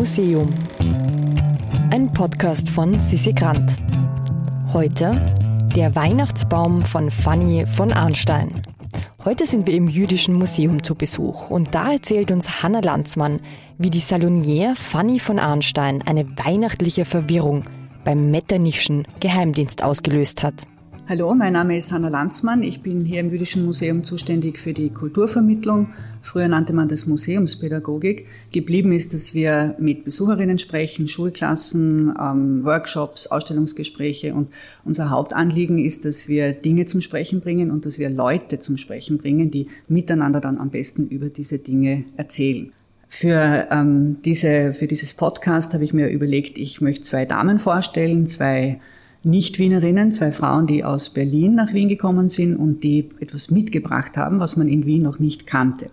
Museum. Ein Podcast von Sissi Grant. Heute der Weihnachtsbaum von Fanny von Arnstein. Heute sind wir im Jüdischen Museum zu Besuch und da erzählt uns Hanna Lanzmann, wie die Salonier Fanny von Arnstein eine weihnachtliche Verwirrung beim Metternischen Geheimdienst ausgelöst hat. Hallo, mein Name ist Hanna Lanzmann. Ich bin hier im Jüdischen Museum zuständig für die Kulturvermittlung. Früher nannte man das Museumspädagogik. Geblieben ist, dass wir mit Besucherinnen sprechen, Schulklassen, ähm, Workshops, Ausstellungsgespräche. Und unser Hauptanliegen ist, dass wir Dinge zum Sprechen bringen und dass wir Leute zum Sprechen bringen, die miteinander dann am besten über diese Dinge erzählen. Für, ähm, diese, für dieses Podcast habe ich mir überlegt, ich möchte zwei Damen vorstellen, zwei nicht-Wienerinnen, zwei Frauen, die aus Berlin nach Wien gekommen sind und die etwas mitgebracht haben, was man in Wien noch nicht kannte.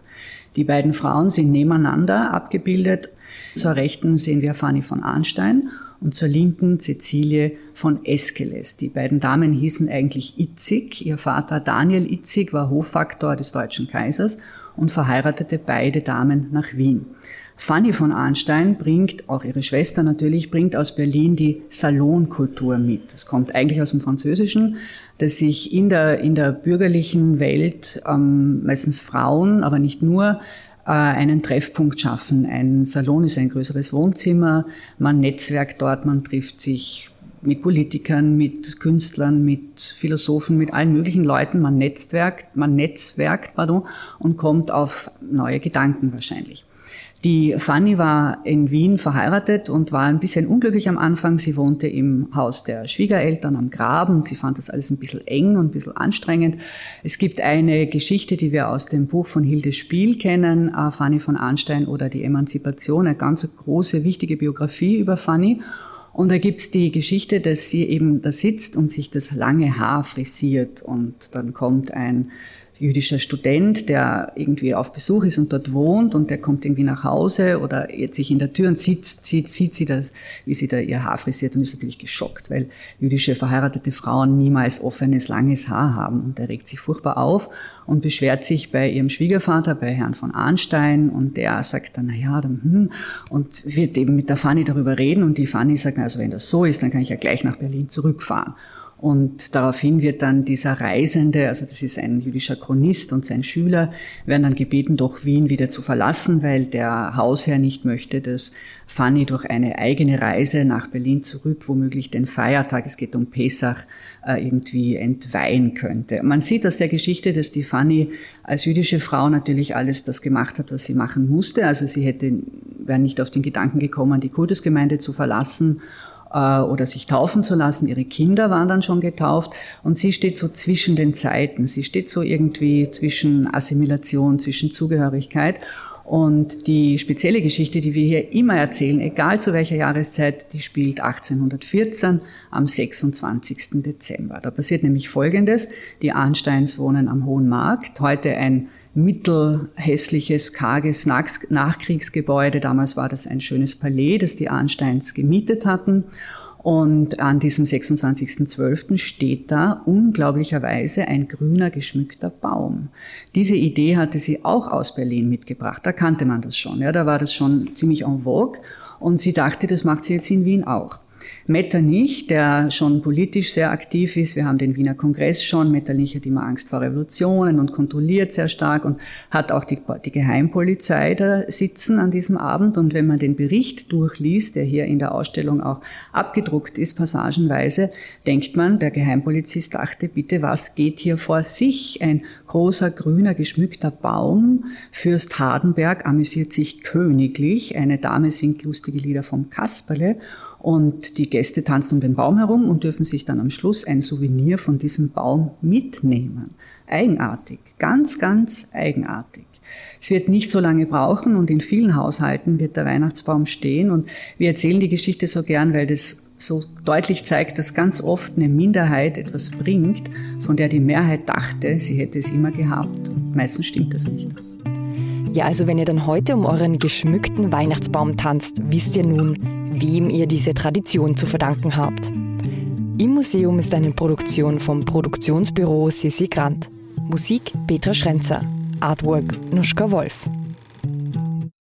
Die beiden Frauen sind nebeneinander abgebildet. Zur Rechten sehen wir Fanny von Arnstein und zur Linken Cecilie von Eskeles. Die beiden Damen hießen eigentlich Itzig. Ihr Vater Daniel Itzig war Hoffaktor des Deutschen Kaisers und verheiratete beide Damen nach Wien. Fanny von Arnstein bringt, auch ihre Schwester natürlich, bringt aus Berlin die Salonkultur mit. Das kommt eigentlich aus dem Französischen, dass sich in der, in der bürgerlichen Welt ähm, meistens Frauen, aber nicht nur, äh, einen Treffpunkt schaffen. Ein Salon ist ein größeres Wohnzimmer, man netzwerkt dort, man trifft sich mit Politikern, mit Künstlern, mit Philosophen, mit allen möglichen Leuten. Man netzwerkt, man netzwerkt, pardon, und kommt auf neue Gedanken wahrscheinlich. Die Fanny war in Wien verheiratet und war ein bisschen unglücklich am Anfang. Sie wohnte im Haus der Schwiegereltern am Graben. Sie fand das alles ein bisschen eng und ein bisschen anstrengend. Es gibt eine Geschichte, die wir aus dem Buch von Hilde Spiel kennen, äh, Fanny von Arnstein oder die Emanzipation, eine ganz große, wichtige Biografie über Fanny. Und da gibt's die Geschichte, dass sie eben da sitzt und sich das lange Haar frisiert und dann kommt ein jüdischer Student, der irgendwie auf Besuch ist und dort wohnt und der kommt irgendwie nach Hause oder jetzt sich in der Tür und sieht, sieht, sieht sie das, wie sie da ihr Haar frisiert und ist natürlich geschockt, weil jüdische verheiratete Frauen niemals offenes, langes Haar haben und er regt sich furchtbar auf und beschwert sich bei ihrem Schwiegervater, bei Herrn von Arnstein und der sagt dann, na ja, dann, hm, und wird eben mit der Fanny darüber reden und die Fanny sagt, also wenn das so ist, dann kann ich ja gleich nach Berlin zurückfahren. Und daraufhin wird dann dieser Reisende, also das ist ein jüdischer Chronist und sein Schüler, werden dann gebeten, doch Wien wieder zu verlassen, weil der Hausherr nicht möchte, dass Fanny durch eine eigene Reise nach Berlin zurück, womöglich den Feiertag, es geht um Pesach, äh, irgendwie entweihen könnte. Man sieht aus der Geschichte, dass die Fanny als jüdische Frau natürlich alles das gemacht hat, was sie machen musste. Also sie hätte, wäre nicht auf den Gedanken gekommen, die Kultusgemeinde zu verlassen oder sich taufen zu lassen. Ihre Kinder waren dann schon getauft und sie steht so zwischen den Zeiten. Sie steht so irgendwie zwischen Assimilation, zwischen Zugehörigkeit. Und die spezielle Geschichte, die wir hier immer erzählen, egal zu welcher Jahreszeit, die spielt 1814 am 26. Dezember. Da passiert nämlich Folgendes. Die Arnsteins wohnen am Hohen Markt. Heute ein mittelhässliches, karges Nachkriegsgebäude. Damals war das ein schönes Palais, das die Arnsteins gemietet hatten. Und an diesem 26.12. steht da unglaublicherweise ein grüner geschmückter Baum. Diese Idee hatte sie auch aus Berlin mitgebracht. Da kannte man das schon. Ja, da war das schon ziemlich en vogue. Und sie dachte, das macht sie jetzt in Wien auch. Metternich, der schon politisch sehr aktiv ist, wir haben den Wiener Kongress schon, Metternich hat immer Angst vor Revolutionen und kontrolliert sehr stark und hat auch die, die Geheimpolizei da sitzen an diesem Abend. Und wenn man den Bericht durchliest, der hier in der Ausstellung auch abgedruckt ist, passagenweise, denkt man, der Geheimpolizist dachte, bitte, was geht hier vor sich? Ein großer, grüner, geschmückter Baum. Fürst Hardenberg amüsiert sich königlich. Eine Dame singt lustige Lieder vom Kasperle. Und die Gäste tanzen um den Baum herum und dürfen sich dann am Schluss ein Souvenir von diesem Baum mitnehmen. Eigenartig, ganz, ganz eigenartig. Es wird nicht so lange brauchen und in vielen Haushalten wird der Weihnachtsbaum stehen. Und wir erzählen die Geschichte so gern, weil das so deutlich zeigt, dass ganz oft eine Minderheit etwas bringt, von der die Mehrheit dachte, sie hätte es immer gehabt. Meistens stimmt das nicht. Ja, also wenn ihr dann heute um euren geschmückten Weihnachtsbaum tanzt, wisst ihr nun, wem ihr diese Tradition zu verdanken habt. Im Museum ist eine Produktion vom Produktionsbüro Sissi Grant. Musik Petra Schrenzer. Artwork Nuschka Wolf.